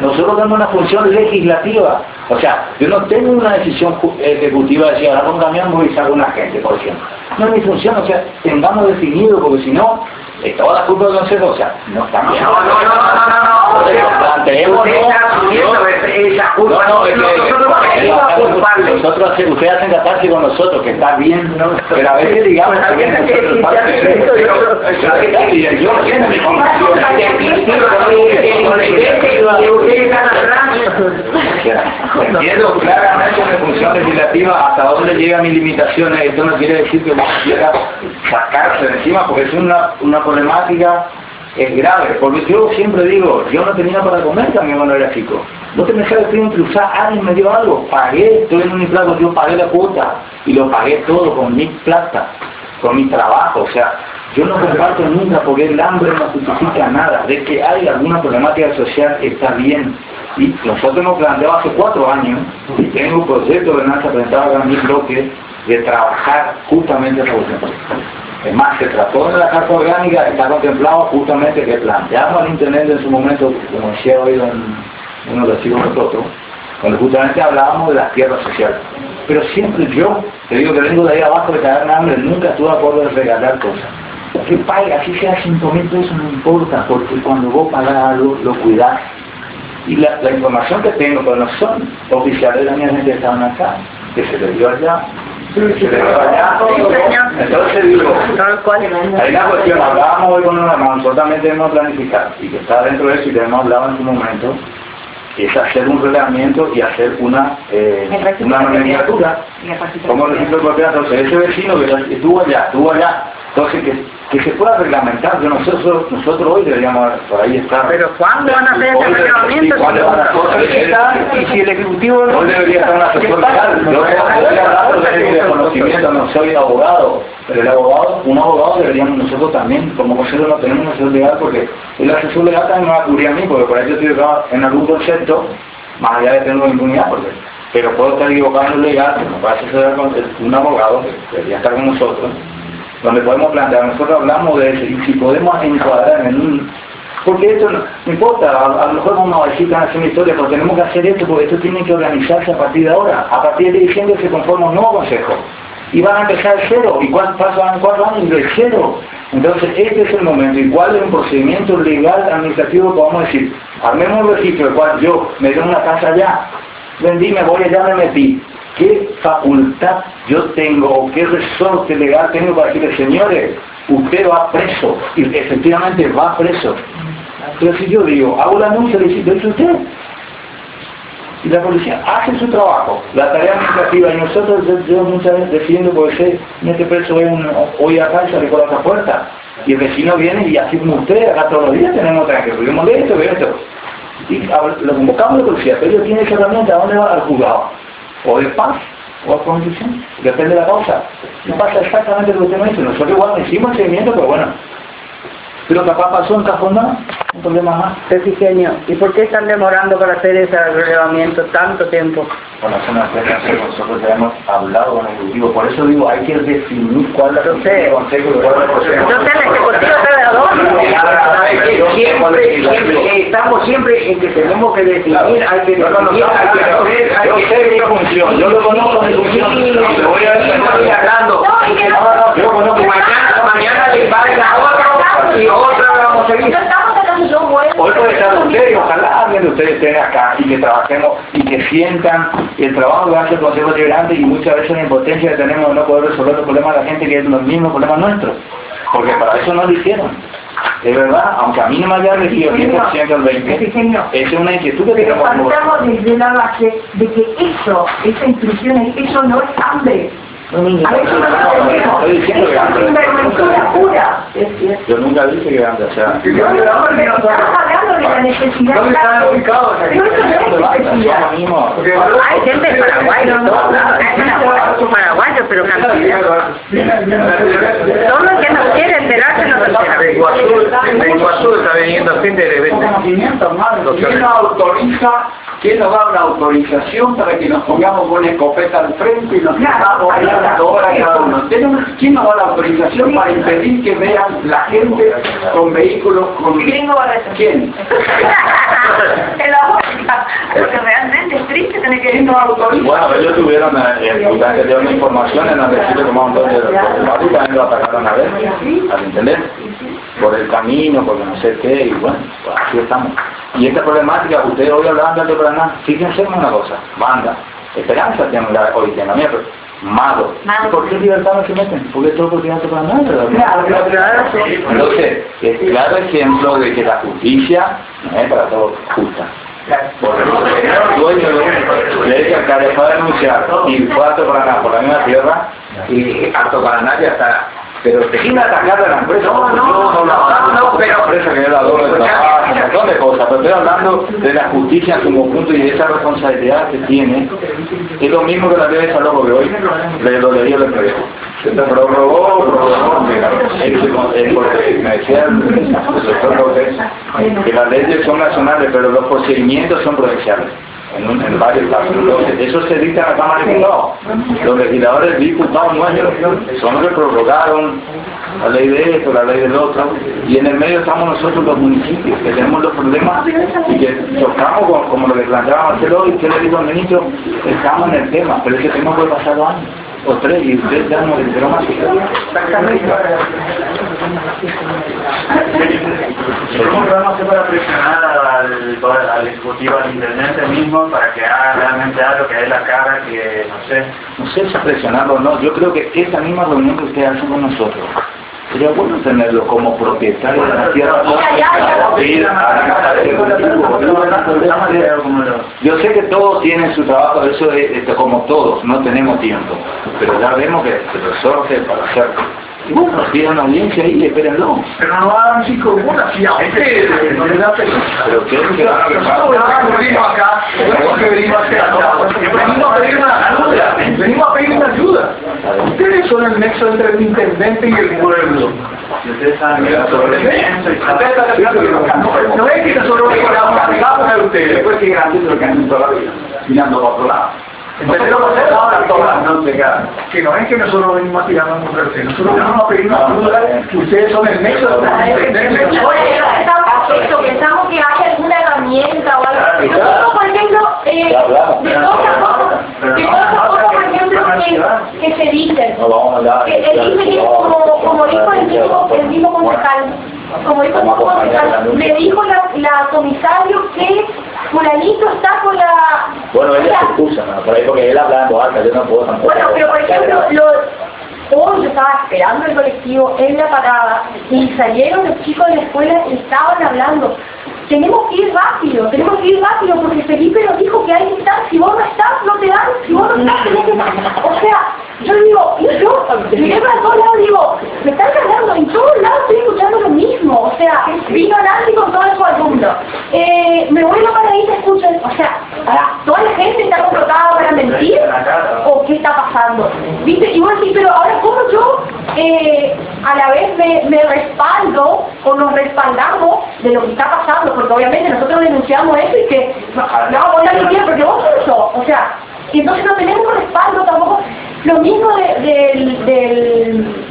nosotros tenemos una función legislativa. O sea, yo no tengo una decisión ejecutiva de decir, ahora voy y saco una gente, por ejemplo. No es mi función, o sea, tengamos definido, porque si no, toda la culpa o sea, no está bien. No, no, no, no, no, no, no. Entonces, planteemos, esa culpa. no, no, es que Nosotros ustedes hacen catarse con nosotros, que está bien, ¿no? pero a veces digamos que bien nosotros de entiendo claramente mi función legislativa hasta dónde llegan mis limitaciones. Esto no quiere decir que uno quiera sacarse de encima, porque es una, una problemática es grave. Porque yo siempre digo, yo no tenía para comer también cuando era chico. No te me sabes que cruzar, alguien me dio algo, pagué, estoy en un plato, yo pagué la cuota y lo pagué todo con mi plata, con mi trabajo. O sea, yo no comparto nunca porque el hambre no justifica nada. De que hay alguna problemática social está bien. Y nosotros hemos planteado hace cuatro años, y tengo un proyecto de ordenanza presentado acá en mi bloque, de trabajar justamente esa cuestión. Es más, se trató de la carta orgánica, está contemplado justamente que planteamos al Internet en su momento, como decía hoy uno de los nosotros, cuando justamente hablábamos de las tierras sociales. Pero siempre yo, te digo que vengo de ahí abajo de caer en hambre, nunca estuve de acuerdo en regalar cosas. Que pague, así sea 5 mil pesos, no importa, porque cuando vos pagás algo, lo cuidás. Y la, información que tengo, pero no son oficiales de la gente que estaban acá, que se les dio allá, Entonces digo, hay una cuestión, hablábamos hoy con una mano, nosotros también debemos planificar, y que está dentro de eso y que hemos hablado en su momento, es hacer un reglamento y hacer una, eh, una nomenclatura como registro de propiedad, entonces ese vecino que estuvo allá, estuvo allá, entonces que, que se pueda reglamentar, que nosotros, nosotros hoy deberíamos, por ahí estar. Pero ¿cuándo van a hacer ese reglamento? sí, ¿cuándo van a hacer? Y si el Ejecutivo no... Hoy debería estar un asesor legal. De conocimiento, no soy abogado, pero el abogado, un abogado deberíamos nosotros también, como consejo no tenemos asesor legal, porque el asesor legal también me va a cubrir a mí, porque por ahí yo estoy equivocado en algún concepto, más allá de tener impunidad, porque, pero puedo estar equivocado en lo legal, que nos va a asesorar con un abogado, que debería estar con nosotros, donde podemos plantear, nosotros hablamos de eso, si podemos encuadrar en un porque esto no, importa, a, lo mejor vamos a decir que hacer una historia, pero tenemos que hacer esto porque esto tiene que organizarse a partir de ahora. A partir de diciembre se conforma un nuevo consejo. Y van a empezar cero. ¿Y cuántos pasan cuatro años de cero? Entonces este es el momento. ¿Y cuál es un procedimiento legal administrativo que vamos a decir? Armemos un registro el cual yo me doy una casa allá, vendí, me voy allá, me metí. ¿Qué facultad yo tengo o qué resorte legal tengo para decirle, señores, usted va preso? Y efectivamente va preso. Pero si yo digo, hago la anuncio, le dice, ¿lo hizo usted? Y la policía hace su trabajo, la tarea administrativa, y nosotros, yo, muchas veces defiendo porque sé, en este preso hoy, hoy acá y sale por otra puerta, y el vecino viene y así como usted, acá todos los días tenemos que vivimos de esto, de esto. Y lo convocamos la policía, pero ellos tienen esa ¿a dónde va? Al juzgado. O de paz, o a constitución, depende de la causa. Y pasa exactamente lo que usted me dice, nosotros igual hicimos el seguimiento, pero bueno, pero capaz pasó en Cajona, un problema más. Efigenio, ¿y por qué están demorando para hacer ese relevamiento tanto tiempo? Con la zona de nosotros ya hemos hablado con el Ejecutivo, por eso digo, hay que definir cuál es el consejo y cuál es el consejo. Sé, el Ejecutivo está de adorno. Estamos siempre en que tenemos que definir, hay que No, no, no, definir, hay que hacer, que mi función, yo lo conozco mi función. Te voy a hablando. No, que no- Yo conozco mañana, mañana le va a otro y otra vamos a seguir. Hoy puede estar usted y ojalá alguien de ustedes esté acá y que trabajemos y que sientan el trabajo que hace el Consejo Liberante y muchas veces la impotencia que tenemos de no poder resolver los problemas de la gente que es los mismos problemas nuestros. Porque para eso no lo hicieron. Es verdad, aunque a mí no me haya elegido el 10% al 20%, esa es una inquietud que Pero tenemos. como- partamos desde la base de que eso, esa instrucción, eso no es hambre. A eso no Estoy diciendo que sinvergüenzura pura. Yo nunca dije que grande, o sea, No, no, porque estamos hablando de la necesidad. ¿Dónde están ubicados? No es necesidad. lo mismo. Hay gente de Paraguay. Hay paraguayos, paraguayos, pero cantidad. Solo el que no quiere enterarse no se entera. De Iguazú, está viniendo gente de repente. ¿Quién nos autoriza, quién nos da una autorización para que nos pongamos con una escopeta al frente y nos a la hora cada uno? ¿Tenemos- ¿Quién nos da la autorización para impedir que vean la gente con vehículos con... Gringo va a decir. ¿Quién? En la boca. Porque realmente es triste tener que ¿Quién nos autoriza? Bueno, ellos tuvieron eh, el lugar que dio una información en la que sí le tomaron dos de los y también lo atacaron a ver, al entender, por el camino, porque no sé qué, y bueno, así estamos. Y esta problemática, ustedes hoy hablaban de Paraná, fíjense en una cosa, banda, esperanza tienen la- hoy tienen, mira, pero mago. ¿Por qué libertad no se meten? Porque todo porque Alto Paraná, ¿verdad? Entonces, es claro ejemplo de que la justicia no es para todos justa. Porque el dueño de al alcalde fue a denunciar y fue a Alto Paraná por la misma tierra Y Alto Paraná ya está. Pero te quieren atacar a la empresa. No, no, no, no, no, pero- La empresa que yo la adoro de trabajo, un montón de cosas, pero estoy hablando de la justicia en su conjunto y de esa responsabilidad que tiene. Es lo mismo que la ley de salud que hoy le lo leí el empleo. Se prorrogó, prorrogó, porque me decía el el doctor López que las leyes son nacionales, pero los procedimientos son provinciales. En, varios casos. Eso se dicta en la Cámara de Diputados. Los legisladores diputados nuestros son los que prorrogaron la ley de esto, la ley del otro, y en el medio estamos nosotros los municipios, que tenemos los problemas y que chocamos con, como lo que planteaba Marcelo y que le dijo al ministro, estamos en el tema, pero ese tema puede pasar dos años o tres y usted ya no le enteró más. ¿Cómo podemos hacer para presionar al, al ejecutivo, al intendente mismo, para que haga realmente algo que dé la cara, que no sé? No sé si presionarlo o no, yo creo que esa misma reunión que ustedes hacen con nosotros, sería bueno tenerlo como propietario de la tierra. Sí, Yo sé que todos tienen su trabajo, eso es este, como todos, no tenemos tiempo, pero ya vemos que se resorte para hacerlo. Y bueno, pidan audiencia ahí y espérenlo. Pero no hagan cinco comunas, si a ustedes no les da permiso. Pero que que van a Nosotros venimos acá, tenemos que venimos a hacer acá. Venimos a pedir una ayuda, venimos a pedir una ayuda. Ustedes son el nexo entre el intendente y el pueblo. Que la de. No es que nosotros cargamos a ustedes. Después siguen haciendo lo que hacen toda la vida, mirando para otro lado. Que no es que nosotros venimos a tirarnos ustedes, nosotros a una que ustedes son el nexo nosotros. Eso, pensamos que alguna herramienta o algo. Nosotros, por eh, de todas las cosas, por ejemplo, que, dicen, que él dice que como, como dijo el mismo, el mismo concejal, como dijo el mismo concejal, le dijo la, la comisario que fulanito está con la... Bueno, ella se excusa, ¿no? por ahí porque él habla en voz alta, yo no puedo tampoco. bueno, pero por ejemplo, lo, hoy yo estaba esperando el colectivo en la parada y salieron los chicos de la escuela y estaban hablando. Tenemos que ir rápido, tenemos que ir rápido porque Felipe nos dijo que hay que estar, si vos no estás, no te dan, si vos no estás, tenés que... O sea, yo digo, yo, miré para todos lados digo, me están cargando, en todos lados estoy escuchando lo mismo, o sea, vino Nancy con todos sus alumnos, eh, me vuelvo para ahí y te escuchan, o sea, toda la gente está contratada para mentir, o qué está pasando, ¿viste? Y vos decís, pero ahora, ¿cómo yo eh, a la vez me, me respaldo o nos respaldamos de lo que está pasando? Porque obviamente nosotros denunciamos eso y que, no, no, vos nadie quiere, porque vos eso, o sea, y entonces no tenemos respaldo tampoco. Lo mismo de- del, del,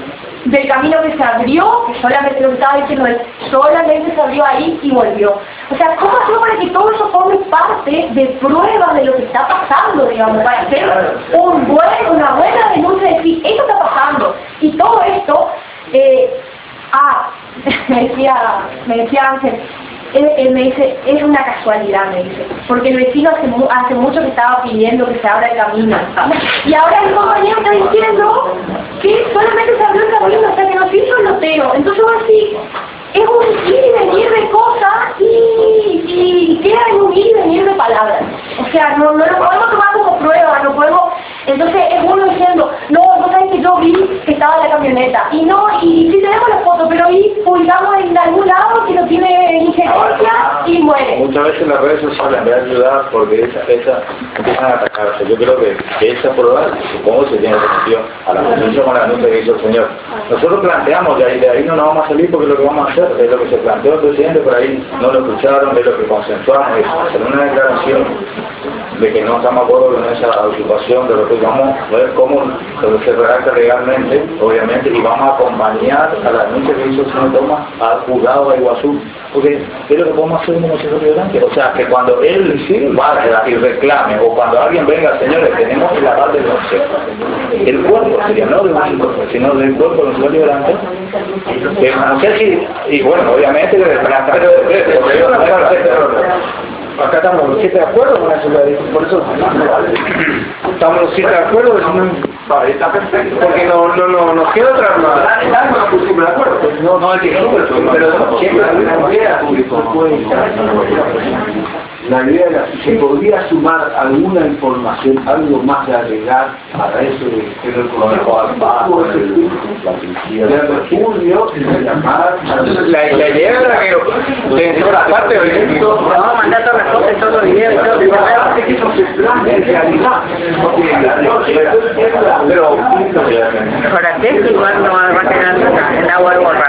del camino que se abrió, que solamente lo que estaba diciendo solamente se abrió ahí y volvió. O sea, ¿cómo hacemos para que todo eso forme parte de pruebas de lo que está pasando, digamos, para hacer un buen, una buena denuncia de decir, esto está pasando, y todo esto, eh, ah, [LAUGHS] me decía, me decía Ángel, él, me dice, es una casualidad, me dice, porque el vecino hace, mu- hace mucho que estaba pidiendo que se abra el camino. Y ahora el compañero está diciendo que solamente se abrió el camino hasta que nos hizo el loteo. Entonces decís, es un ir y venir de cosas y, y queda en un ir y venir de palabras. O sea, no, no lo podemos tomar como prueba, no podemos... Entonces es uno diciendo, no, vos sabés que yo vi que estaba la camioneta. Y no, y sí tenemos la foto, pero ahí publicamos en algún lado que no tiene injerencia y muere. Muchas veces las redes sociales vez de ayudar porque esa, esa empiezan a atacarse. Yo creo que, que esa prueba, supongo, se tiene sentido a la conciencia con la anuncia que hizo el Señor. Nosotros planteamos, de ahí, de ahí no nos vamos a salir porque lo que vamos a hacer es lo que se planteó el presidente, por ahí no lo escucharon, es lo que consensuamos, es hacer una declaración de que no estamos de acuerdo con esa ocupación, de lo que vamos a ver cómo se redacta legalmente, obviamente, y vamos a acompañar a la denuncia que hizo el señor Tomás al juzgado de Iguazú. Porque es lo que podemos hacer nosotros delante. O sea, que cuando él vaya y reclame, o cuando alguien venga, señores, tenemos el aval del consejo. El cuerpo sería, no de un sino del cuerpo de los delante. Que no sé si, y bueno, obviamente, de no Acá estamos los siete de acuerdo con eso, por eso estamos los siete de acuerdo, porque no, no, no, nos queda otra de acuerdo. no, no, el que pero siempre hay una idea. La idea era si se podría sumar alguna información, algo más de agregar para eso de que el consejo la policía, de refugio, de llamar La, la idea era que de toda parte de Vamos a mandar todas las fotos, todos los videos todo. Aparte que eso se plantea en realidad, porque pero ¿Para qué? Igual no va a quedar nada, el agua borra.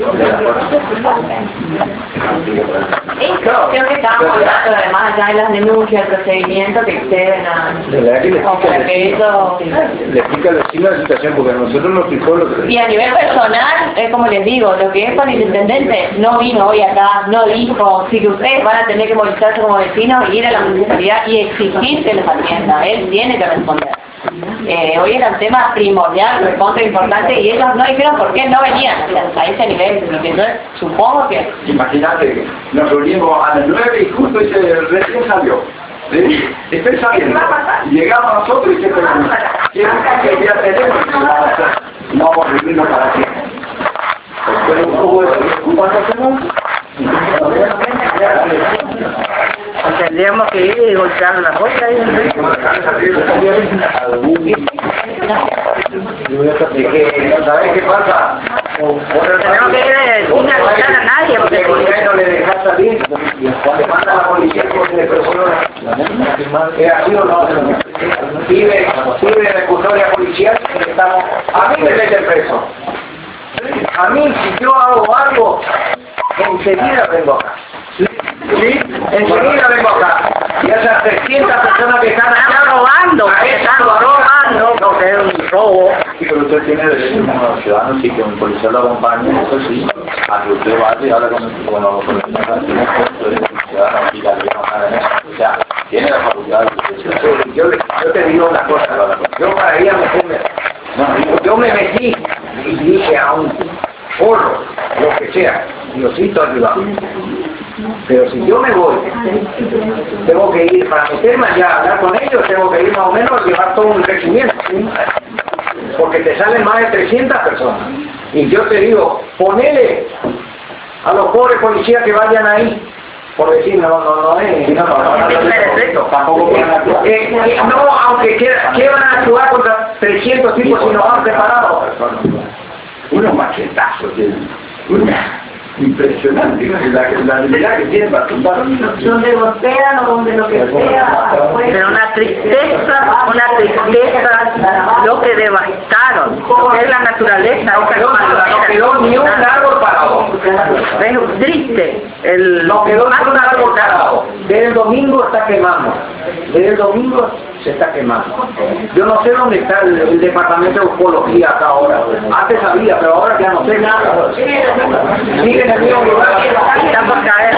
Creo que estábamos hablando además ya de las denuncias, el procedimiento que exceden a... le explica la situación porque nosotros nos explicó lo que Y a nivel personal, es como les digo, lo que es con el intendente no vino hoy acá, no dijo, sí que ustedes van a tener que movilizarse como vecinos y ir a la municipalidad y exigir que les atienda, él tiene que responder. Eh, hoy era un tema primordial, recontra importante y ellos no dijeron por qué no venían o sea, a ese nivel, yo supongo que Imagínate nos reunimos a las 9 y justo ese recién salió. ¿Sí? Estoy saliendo. Llegamos nosotros y se pegamos. ¿Quieren que ya tenemos? No vamos a reunirnos para qué. Pero un poco de ¿Cuánto hacemos? Tendríamos que ir y golpear la puerta ahí. ¿Sabes qué pasa? Pero tenemos que ir eh, sin avisar a nadie, porque no le dejas salir, te manda la policía porque le presionó. ¿Es así o no? Pide, pide de custodia policial estamos... A mí me meten preso. A mí, si yo hago algo, enseguida vengo acá. ¿Sí? Enseguida vengo acá. Y esas 300 personas que están están acá... robando, a están eso robando, porque es un robo. Sí, pero usted tiene derecho como ciudadano, sí, que un policía lo acompañe, eso sí, a que usted vaya y habla con el el tiene ciudadano y la. O sea, tiene la facultad de Yo, yo te digo una cosa, yo para ir a meterme, No, digo, fui y dije a un porro, lo que sea, Diosito arriba. Pero si yo me voy, tengo que ir, para meterme allá a hablar con ellos, tengo que ir más o menos a llevar todo un regimiento. Porque te salen más de 300 personas. Y yo te digo, ponele a los pobres policías que vayan ahí. Por decir, no, no, no, eh, no, no, no, no, tampoco pueden actuar. Eh, eh, no, aunque quieran, ¿qué van a actuar contra 300 tipos si no van preparados? Unos machetazos tienen. Una impresionante la, la habilidad que tienen para tumbar. Donde golpean o donde lo que sea. pues, Pero una tristeza, una tristeza, lo que devastaron, lo que es la naturaleza. No quedó, no quedó ni un árbol parado. Es triste. El, No quedó ni un árbol parado. Desde el domingo está quemando. Desde el domingo se está quemando. Yo no sé dónde está el, el departamento de ufología acá ahora. Antes sabía, pero ahora ya no sé nada. Sigue en el mismo lugar. Caer,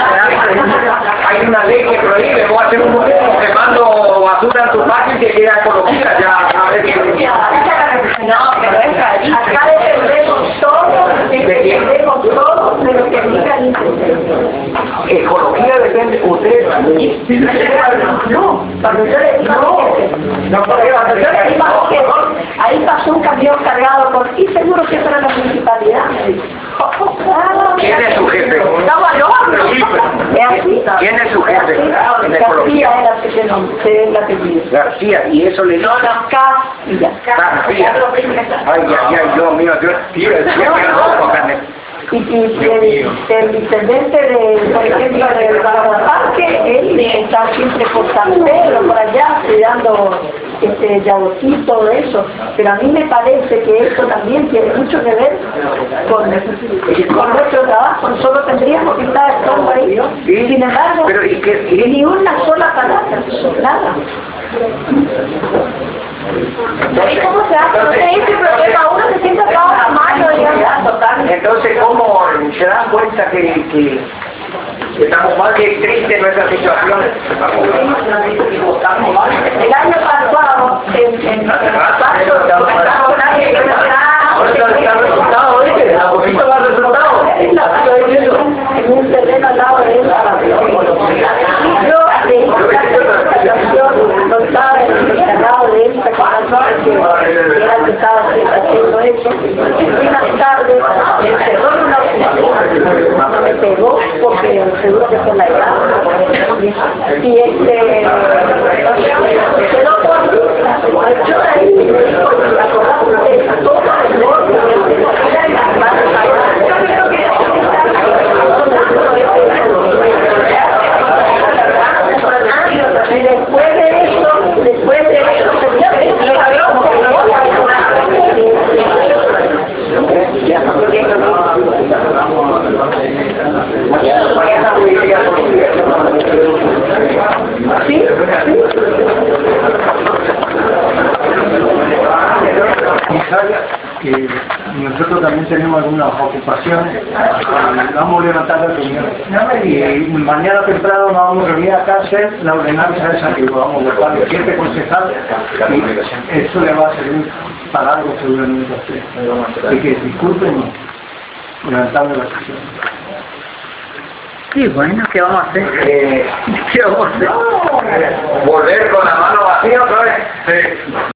Hay una ley que prohíbe, voy a hacer un quemando basura en tu patio y que queda ecología. Ya, a ver qué. No, pero es ahí. Acá dependemos todos, dependemos todos de lo que diga el. Ecología depende, usted. No, cuando yo le digo No, cuando yo le digo que ahí pasó un camión cargado con, y seguro que para la municipalidad. ¿Quién es su jefe? Estaba al horno. ¿Quién es su jefe García era el apellido. García, y eso le No, no, García. Ay, ay, ay, Dios mío, tío, carne. Y, y el, intendente de, por ejemplo, del Parque, él está siempre por San Pedro, por allá, cuidando este Yaguatí, todo eso. Pero a mí me parece que eso también tiene mucho que ver con, con nuestro trabajo. Nosotros tendríamos que estar estando ahí. Sin embargo, ni una sola palabra, nada. ¿Y cómo se hace? No se dice problema, uno se siente atado a la mano, digamos. Entonces, ¿cómo se dan cuenta que, que, que estamos mal, que triste nuestra situación? El año pasado, en, en, en un terreno al lado de él, yo de estación no estaba en el encargado de esta que que estaba haciendo eso, y más tarde me encerró en una oficina, me pegó porque seguro que fue la edad, y este, quedó todo yo ahí, la acordaba de todo y después de eso, después de eso, ¿Sí? Y sabe nosotros también tenemos algunas ocupaciones, eh, vamos a levantar la reunión. Y mañana temprano nos vamos a reunir acá a hacer la ordenanza esa que vamos a votar los siete concejales. Y eso le va a servir para algo seguramente a usted. Así que disculpen levantando la sesión. Sí, bueno, ¿qué vamos a hacer? Eh, ¿Qué vamos a hacer? volver con la mano vacía otra vez.